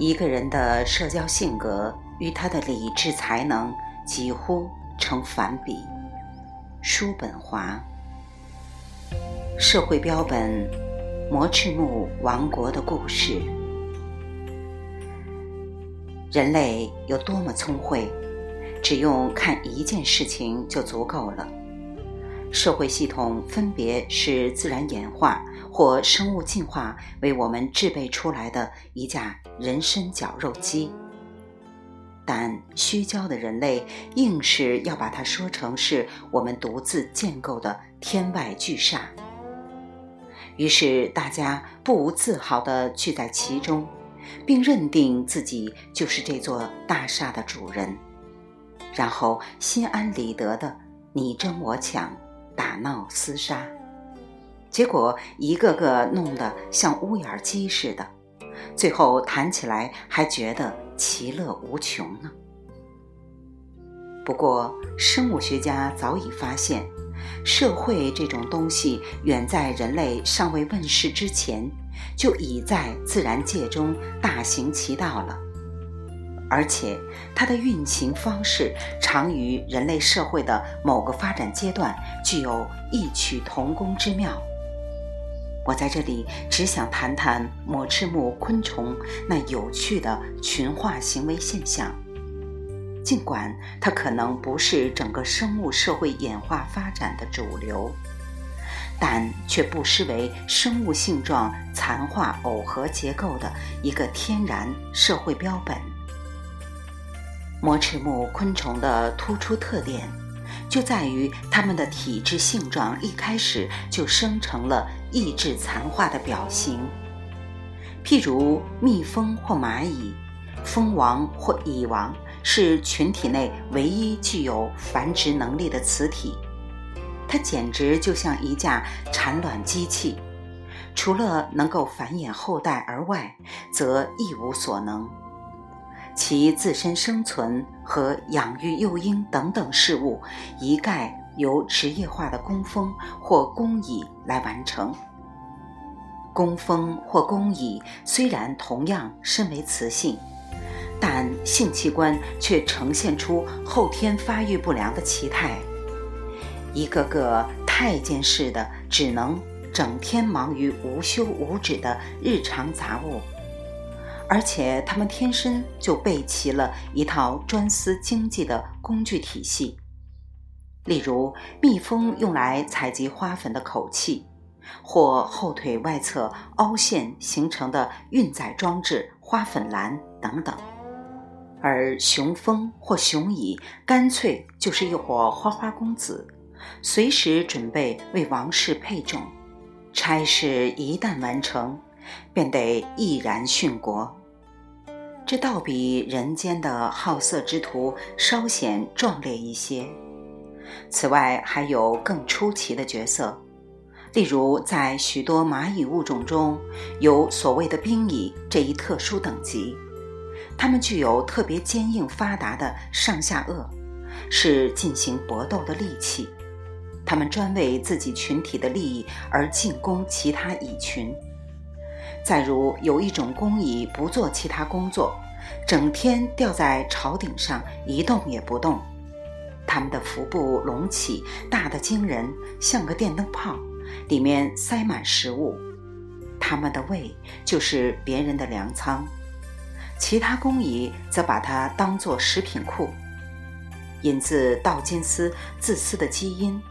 一个人的社交性格与他的理智才能几乎成反比。叔本华，社会标本，魔赤木王国的故事。人类有多么聪慧，只用看一件事情就足够了。社会系统分别是自然演化或生物进化为我们制备出来的一架人身绞肉机，但虚焦的人类硬是要把它说成是我们独自建构的天外巨厦，于是大家不无自豪地聚在其中，并认定自己就是这座大厦的主人，然后心安理得地你争我抢。打闹厮杀，结果一个个弄得像乌眼鸡似的，最后谈起来还觉得其乐无穷呢。不过，生物学家早已发现，社会这种东西远在人类尚未问世之前，就已在自然界中大行其道了。而且，它的运行方式常与人类社会的某个发展阶段具有异曲同工之妙。我在这里只想谈谈抹翅目昆虫那有趣的群化行为现象，尽管它可能不是整个生物社会演化发展的主流，但却不失为生物性状残化耦合结构的一个天然社会标本。膜翅目昆虫的突出特点，就在于它们的体质性状一开始就生成了抑制残化的表型。譬如蜜蜂或蚂蚁，蜂王或蚁王是群体内唯一具有繁殖能力的雌体，它简直就像一架产卵机器，除了能够繁衍后代而外，则一无所能。其自身生存和养育幼婴等等事务，一概由职业化的工蜂或工蚁来完成。工蜂或工蚁虽然同样身为雌性，但性器官却呈现出后天发育不良的奇态，一个个太监似的，只能整天忙于无休无止的日常杂物。而且，他们天生就备齐了一套专司经济的工具体系，例如蜜蜂用来采集花粉的口器，或后腿外侧凹陷形成的运载装置花粉篮等等；而雄蜂或雄蚁干脆就是一伙花花公子，随时准备为王室配种，差事一旦完成，便得毅然殉国。这倒比人间的好色之徒稍显壮烈一些。此外，还有更出奇的角色，例如在许多蚂蚁物种中，有所谓的兵蚁这一特殊等级，它们具有特别坚硬发达的上下颚，是进行搏斗的利器。它们专为自己群体的利益而进攻其他蚁群。再如，有一种工蚁不做其他工作，整天吊在巢顶上一动也不动。它们的腹部隆起，大得惊人，像个电灯泡，里面塞满食物。它们的胃就是别人的粮仓，其他工蚁则把它当作食品库。引自道金斯自私的基因。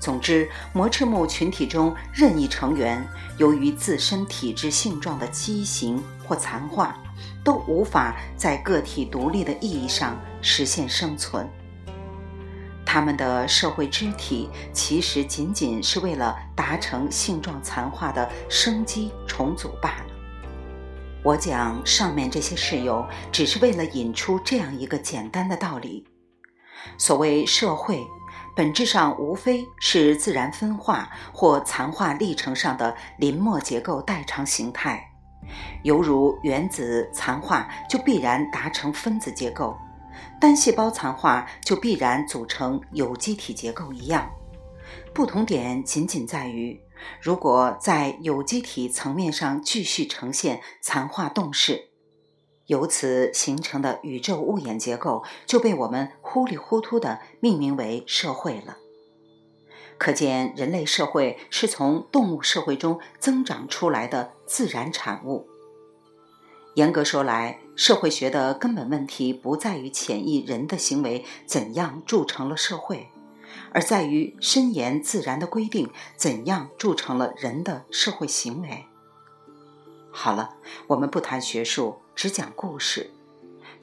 总之，膜翅目群体中任意成员，由于自身体质性状的畸形或残化，都无法在个体独立的意义上实现生存。他们的社会肢体其实仅仅是为了达成性状残化的生机重组罢了。我讲上面这些事由，只是为了引出这样一个简单的道理：所谓社会。本质上无非是自然分化或残化历程上的临末结构代偿形态，犹如原子残化就必然达成分子结构，单细胞残化就必然组成有机体结构一样。不同点仅仅在于，如果在有机体层面上继续呈现残化动势，由此形成的宇宙物演结构就被我们糊里糊涂地命名为社会了。可见，人类社会是从动物社会中增长出来的自然产物。严格说来，社会学的根本问题不在于潜意人的行为怎样铸成了社会，而在于深研自然的规定怎样铸成了人的社会行为。好了，我们不谈学术，只讲故事，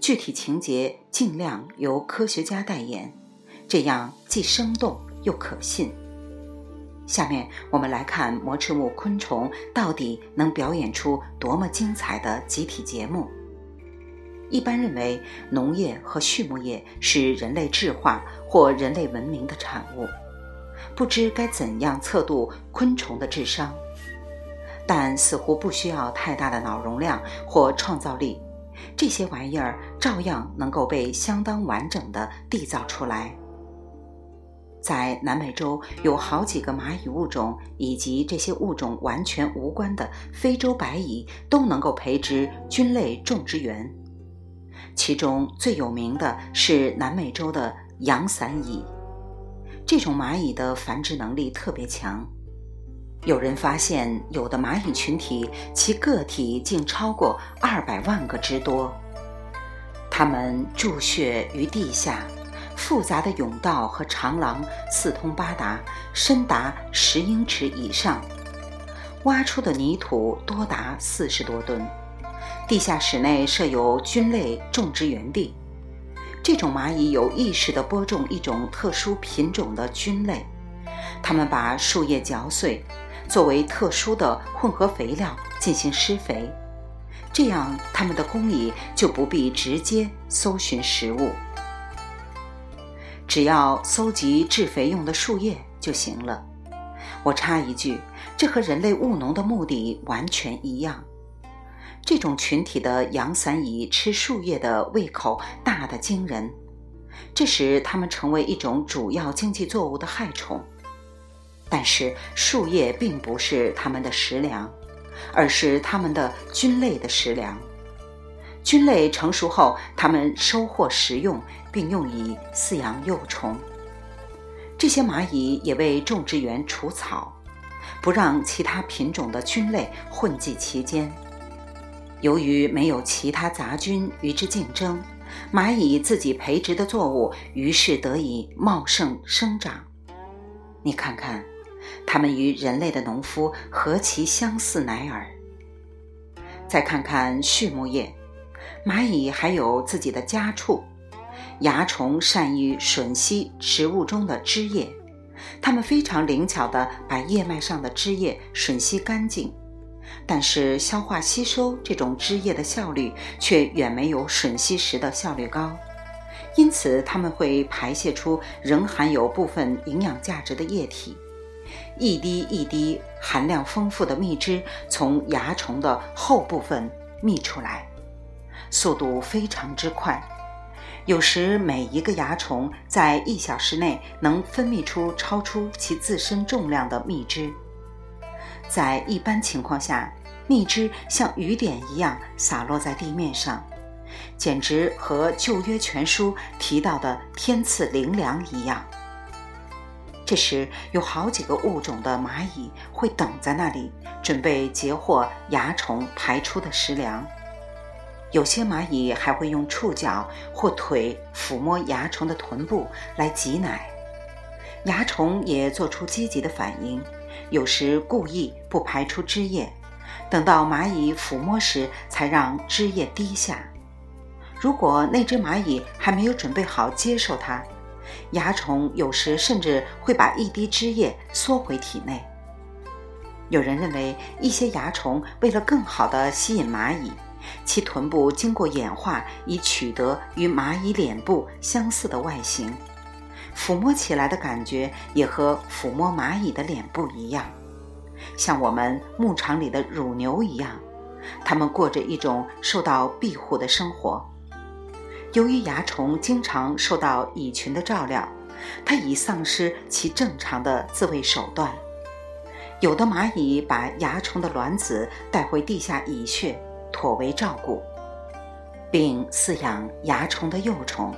具体情节尽量由科学家代言，这样既生动又可信。下面我们来看膜翅目昆虫到底能表演出多么精彩的集体节目。一般认为，农业和畜牧业是人类智化或人类文明的产物。不知该怎样测度昆虫的智商，但似乎不需要太大的脑容量或创造力，这些玩意儿照样能够被相当完整的缔造出来。在南美洲有好几个蚂蚁物种，以及这些物种完全无关的非洲白蚁，都能够培植菌类种植园。其中最有名的是南美洲的阳伞蚁，这种蚂蚁的繁殖能力特别强。有人发现，有的蚂蚁群体其个体竟超过二百万个之多。它们筑穴于地下。复杂的甬道和长廊四通八达，深达十英尺以上，挖出的泥土多达四十多吨。地下室内设有菌类种植园地，这种蚂蚁有意识地播种一种特殊品种的菌类，它们把树叶嚼碎，作为特殊的混合肥料进行施肥，这样它们的工蚁就不必直接搜寻食物。只要搜集制肥用的树叶就行了。我插一句，这和人类务农的目的完全一样。这种群体的阳伞蚁吃树叶的胃口大得惊人，这使它们成为一种主要经济作物的害虫。但是树叶并不是它们的食粮，而是它们的菌类的食粮。菌类成熟后，它们收获食用，并用以饲养幼虫。这些蚂蚁也为种植园除草，不让其他品种的菌类混迹其间。由于没有其他杂菌与之竞争，蚂蚁自己培植的作物于是得以茂盛生长。你看看，它们与人类的农夫何其相似乃尔！再看看畜牧业。蚂蚁还有自己的家畜，蚜虫善于吮吸食物中的汁液，它们非常灵巧地把叶脉上的汁液吮吸干净，但是消化吸收这种汁液的效率却远没有吮吸时的效率高，因此它们会排泄出仍含有部分营养价值的液体，一滴一滴含量丰富的蜜汁从蚜虫的后部分泌出来。速度非常之快，有时每一个蚜虫在一小时内能分泌出超出其自身重量的蜜汁。在一般情况下，蜜汁像雨点一样洒落在地面上，简直和《旧约全书》提到的天赐灵粮一样。这时，有好几个物种的蚂蚁会等在那里，准备截获蚜虫排出的食粮。有些蚂蚁还会用触角或腿抚摸蚜虫的臀部来挤奶，蚜虫也做出积极的反应，有时故意不排出汁液，等到蚂蚁抚摸时才让汁液滴下。如果那只蚂蚁还没有准备好接受它，蚜虫有时甚至会把一滴汁液缩回体内。有人认为，一些蚜虫为了更好地吸引蚂蚁。其臀部经过演化，以取得与蚂蚁脸部相似的外形，抚摸起来的感觉也和抚摸蚂蚁的脸部一样，像我们牧场里的乳牛一样。它们过着一种受到庇护的生活。由于蚜虫经常受到蚁群的照料，它已丧失其正常的自卫手段。有的蚂蚁把蚜虫的卵子带回地下蚁穴。妥为照顾。并饲养蚜虫的幼虫。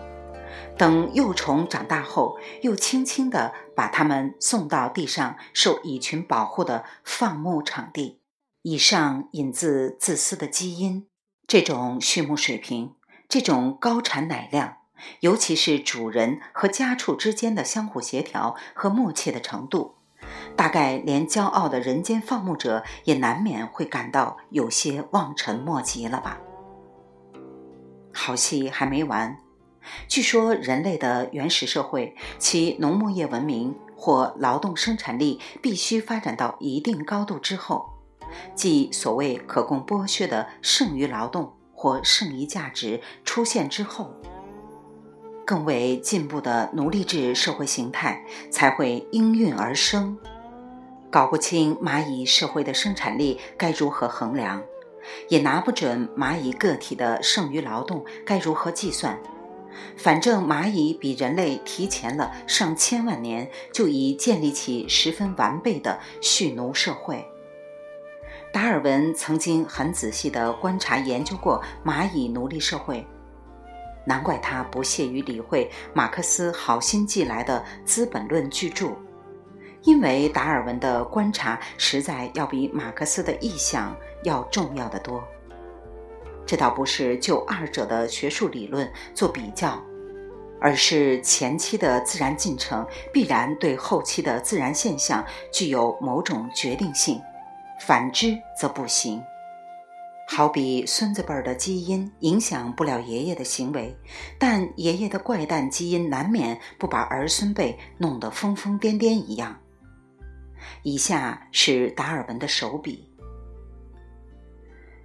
等幼虫长大后，又轻轻地把它们送到地上受蚁群保护的放牧场地。以上引自自私的基因，这种畜牧水平，这种高产奶量，尤其是主人和家畜之间的相互协调和默契的程度，大概连骄傲的人间放牧者也难免会感到有些望尘莫及了吧。好戏还没完。据说，人类的原始社会，其农牧业文明或劳动生产力必须发展到一定高度之后，即所谓可供剥削的剩余劳动或剩余价值出现之后，更为进步的奴隶制社会形态才会应运而生。搞不清蚂蚁社会的生产力该如何衡量，也拿不准蚂蚁个体的剩余劳动该如何计算。反正蚂蚁比人类提前了上千万年，就已建立起十分完备的蓄奴社会。达尔文曾经很仔细地观察研究过蚂蚁奴隶社会，难怪他不屑于理会马克思好心寄来的《资本论》巨著，因为达尔文的观察实在要比马克思的意象要重要的多。这倒不是就二者的学术理论做比较，而是前期的自然进程必然对后期的自然现象具有某种决定性，反之则不行。好比孙子辈的基因影响不了爷爷的行为，但爷爷的怪诞基因难免不把儿孙辈弄得疯疯癫癫一样。以下是达尔文的手笔。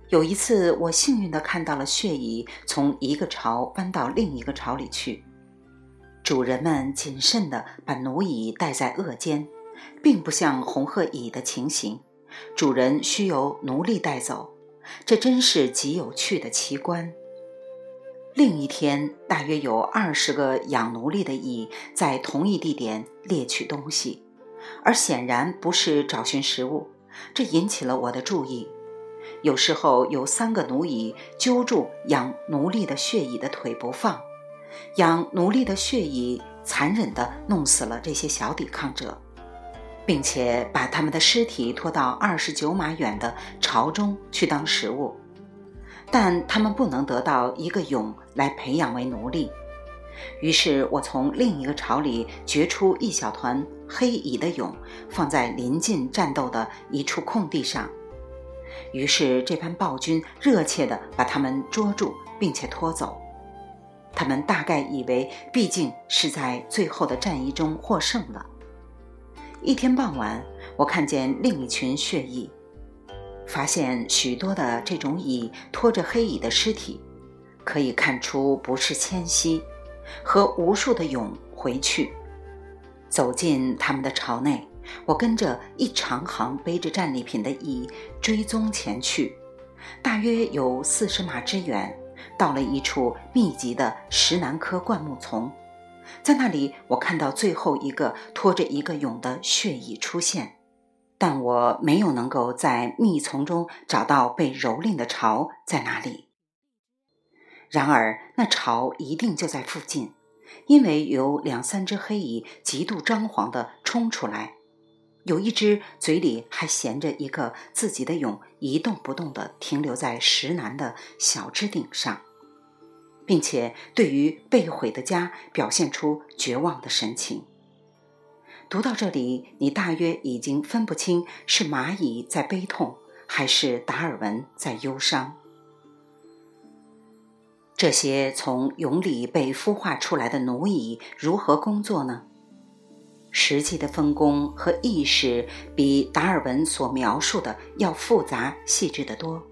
有一次，我幸运地看到了血蚁从一个巢搬到另一个巢里去。主人们谨慎地把奴蚁带在颚间，并不像红褐蚁的情形，主人需由奴隶带走。这真是极有趣的奇观。另一天，大约有二十个养奴隶的蚁在同一地点猎取东西，而显然不是找寻食物，这引起了我的注意。有时候有三个奴蚁揪住养奴隶的血蚁的腿不放，养奴隶的血蚁残忍地弄死了这些小抵抗者，并且把他们的尸体拖到二十九码远的巢中去当食物，但他们不能得到一个蛹来培养为奴隶。于是我从另一个巢里掘出一小团黑蚁的蛹，放在临近战斗的一处空地上。于是，这班暴君热切地把他们捉住，并且拖走。他们大概以为，毕竟是在最后的战役中获胜了。一天傍晚，我看见另一群血蚁，发现许多的这种蚁拖着黑蚁的尸体，可以看出不是迁徙，和无数的蛹回去，走进他们的巢内。我跟着一长行背着战利品的蚁追踪前去，大约有四十码之远，到了一处密集的石楠科灌木丛，在那里我看到最后一个拖着一个蛹的血蚁出现，但我没有能够在密丛中找到被蹂躏的巢在哪里。然而那巢一定就在附近，因为有两三只黑蚁极度张狂地冲出来。有一只嘴里还衔着一个自己的蛹，一动不动地停留在石楠的小枝顶上，并且对于被毁的家表现出绝望的神情。读到这里，你大约已经分不清是蚂蚁在悲痛，还是达尔文在忧伤。这些从蛹里被孵化出来的奴蚁如何工作呢？实际的分工和意识比达尔文所描述的要复杂细致得多。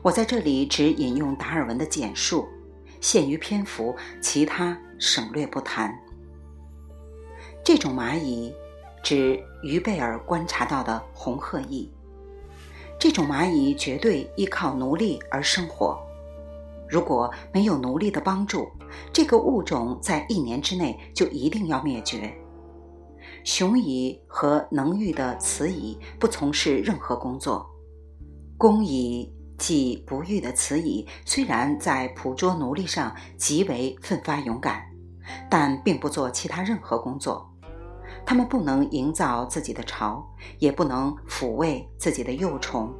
我在这里只引用达尔文的简述，限于篇幅，其他省略不谈。这种蚂蚁指于贝尔观察到的红褐蚁。这种蚂蚁绝对依靠奴隶而生活。如果没有奴隶的帮助，这个物种在一年之内就一定要灭绝。雄蚁和能育的雌蚁不从事任何工作，公蚁即不育的雌蚁，虽然在捕捉奴隶上极为奋发勇敢，但并不做其他任何工作。它们不能营造自己的巢，也不能抚慰自己的幼虫。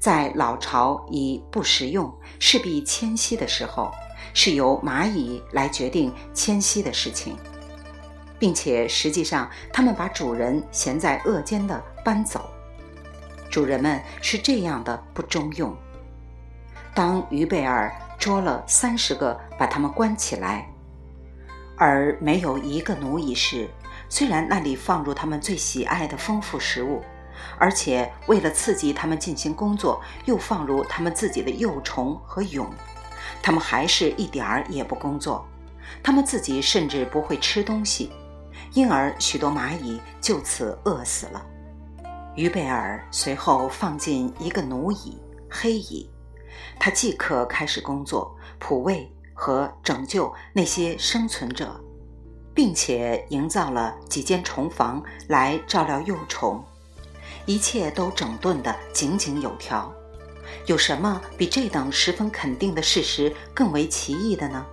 在老巢已不实用、势必迁徙的时候，是由蚂蚁来决定迁徙的事情，并且实际上，它们把主人衔在颚间的搬走。主人们是这样的不中用。当于贝尔捉了三十个，把他们关起来，而没有一个奴役时，虽然那里放入他们最喜爱的丰富食物。而且为了刺激他们进行工作，又放入他们自己的幼虫和蛹，他们还是一点儿也不工作，他们自己甚至不会吃东西，因而许多蚂蚁就此饿死了。于贝尔随后放进一个奴蚁黑蚁，他即刻开始工作，抚慰和拯救那些生存者，并且营造了几间虫房来照料幼虫。一切都整顿得井井有条，有什么比这等十分肯定的事实更为奇异的呢？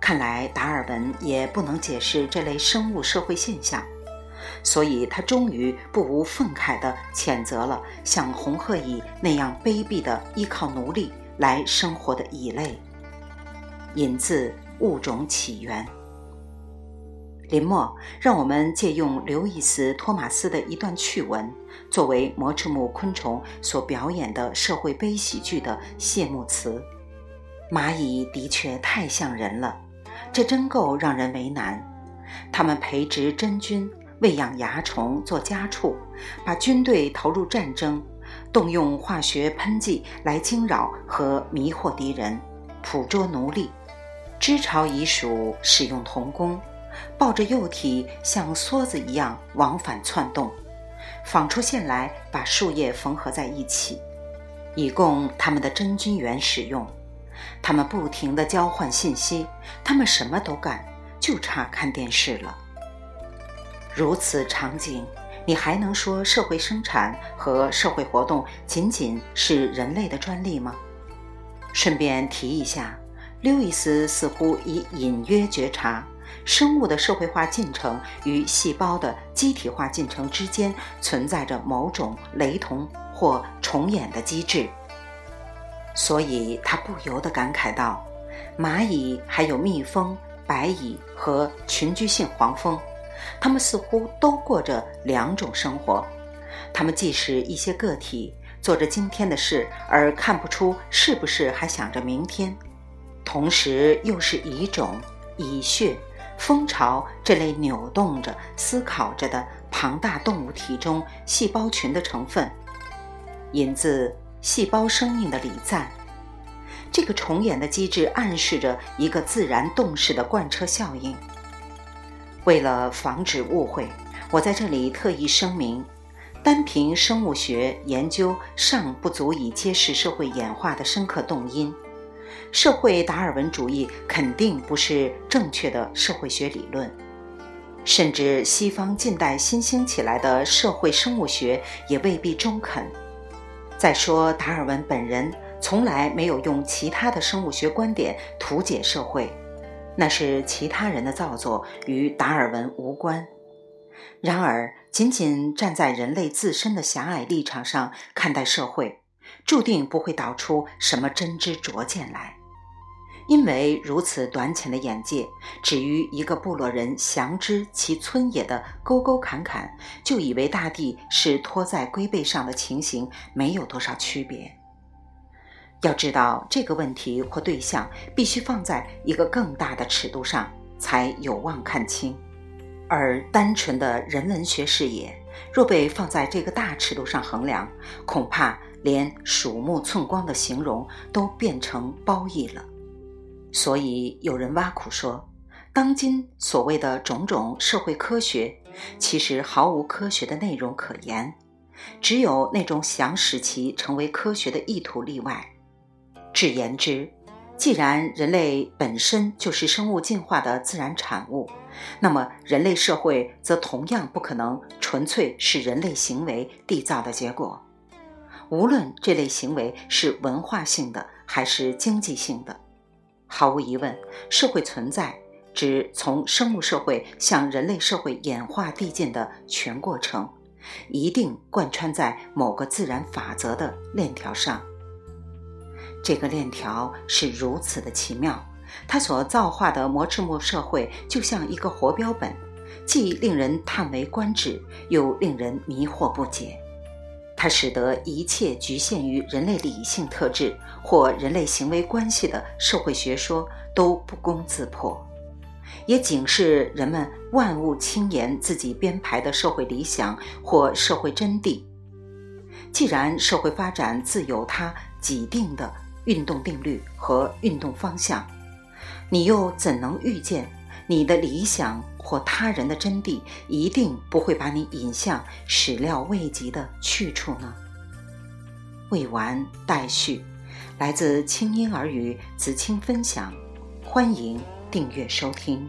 看来达尔文也不能解释这类生物社会现象，所以他终于不无愤慨地谴责了像红鹤蚁那样卑鄙的依靠奴隶来生活的蚁类。引自《物种起源》。林默让我们借用刘易斯·托马斯的一段趣闻，作为魔翅目昆虫所表演的社会悲喜剧的谢幕词。蚂蚁的确太像人了，这真够让人为难。它们培植真菌，喂养蚜虫做家畜，把军队投入战争，动用化学喷剂来惊扰和迷惑敌人，捕捉奴隶，织巢蚁鼠使用童工。抱着幼体像梭子一样往返窜动，纺出线来把树叶缝合在一起，以供他们的真菌源使用。他们不停地交换信息，他们什么都干，就差看电视了。如此场景，你还能说社会生产和社会活动仅仅是人类的专利吗？顺便提一下，刘易斯似乎已隐约觉察。生物的社会化进程与细胞的机体化进程之间存在着某种雷同或重演的机制，所以他不由得感慨道：“蚂蚁、还有蜜蜂、白蚁和群居性黄蜂，他们似乎都过着两种生活。他们既是一些个体，做着今天的事，而看不出是不是还想着明天；同时又是蚁种、蚁穴。”蜂巢这类扭动着、思考着的庞大动物体中细胞群的成分，引自《细胞生命的礼赞》。这个重演的机制暗示着一个自然动势的贯彻效应。为了防止误会，我在这里特意声明：单凭生物学研究尚不足以揭示社会演化的深刻动因。社会达尔文主义肯定不是正确的社会学理论，甚至西方近代新兴起来的社会生物学也未必中肯。再说，达尔文本人从来没有用其他的生物学观点图解社会，那是其他人的造作，与达尔文无关。然而，仅仅站在人类自身的狭隘立场上看待社会，注定不会导出什么真知灼见来。因为如此短浅的眼界，只于一个部落人详知其村野的沟沟坎坎，就以为大地是拖在龟背上的情形没有多少区别。要知道这个问题或对象必须放在一个更大的尺度上，才有望看清。而单纯的人文学视野，若被放在这个大尺度上衡量，恐怕连鼠目寸光的形容都变成褒义了。所以有人挖苦说，当今所谓的种种社会科学，其实毫无科学的内容可言，只有那种想使其成为科学的意图例外。至言之，既然人类本身就是生物进化的自然产物，那么人类社会则同样不可能纯粹是人类行为缔造的结果。无论这类行为是文化性的还是经济性的。毫无疑问，社会存在指从生物社会向人类社会演化递进的全过程，一定贯穿在某个自然法则的链条上。这个链条是如此的奇妙，它所造化的魔制木社会就像一个活标本，既令人叹为观止，又令人迷惑不解。它使得一切局限于人类理性特质或人类行为关系的社会学说都不攻自破，也警示人们万物轻言自己编排的社会理想或社会真谛。既然社会发展自有它既定的运动定律和运动方向，你又怎能预见？你的理想或他人的真谛，一定不会把你引向始料未及的去处呢。未完待续，来自清音儿语子清分享，欢迎订阅收听。